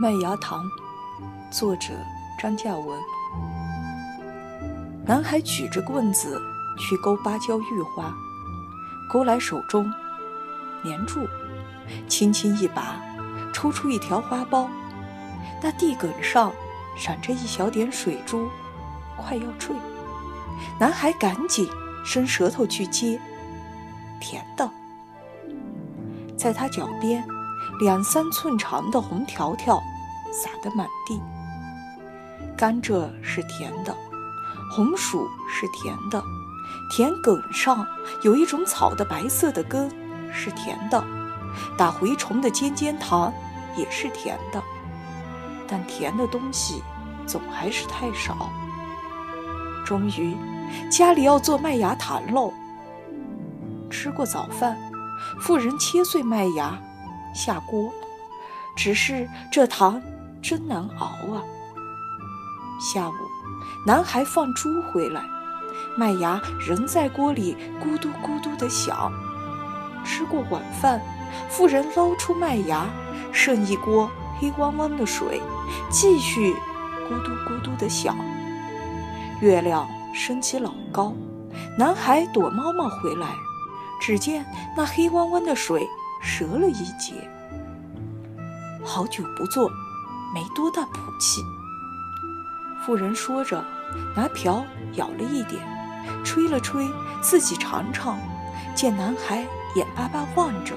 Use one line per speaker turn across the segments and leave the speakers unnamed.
麦芽糖，作者张嘉文。男孩举着棍子去勾芭蕉玉花，勾来手中，粘住，轻轻一拔，抽出一条花苞。那地梗上闪着一小点水珠，快要坠。男孩赶紧伸舌头去接，甜的。在他脚边。两三寸长的红条条撒得满地。甘蔗是甜的，红薯是甜的，田埂上有一种草的白色的根是甜的，打蛔虫的尖尖糖也是甜的，但甜的东西总还是太少。终于，家里要做麦芽糖喽。吃过早饭，妇人切碎麦芽。下锅，只是这糖真难熬啊。下午，男孩放猪回来，麦芽仍在锅里咕嘟咕嘟地响。吃过晚饭，妇人捞出麦芽，剩一锅黑汪汪的水，继续咕嘟咕嘟地响。月亮升起老高，男孩躲猫猫回来，只见那黑汪汪的水。折了一截，好久不做，没多大谱气。妇人说着，拿瓢舀了一点，吹了吹，自己尝尝。见男孩眼巴巴望着，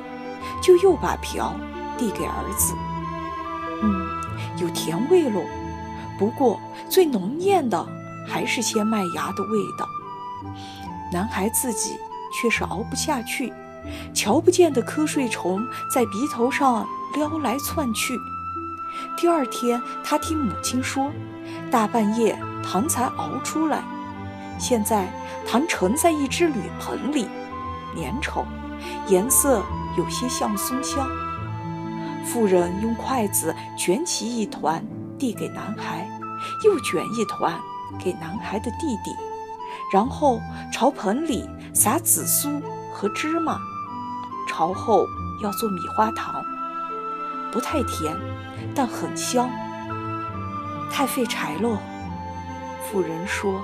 就又把瓢递给儿子。嗯，有甜味喽。不过最浓艳的还是些麦芽的味道。男孩自己却是熬不下去。瞧不见的瞌睡虫在鼻头上撩来窜去。第二天，他听母亲说，大半夜糖才熬出来。现在糖盛在一只铝盆里，粘稠，颜色有些像松香。妇人用筷子卷起一团，递给男孩，又卷一团给男孩的弟弟，然后朝盆里撒紫苏和芝麻。朝后要做米花糖，不太甜，但很香。太费柴喽，妇人说。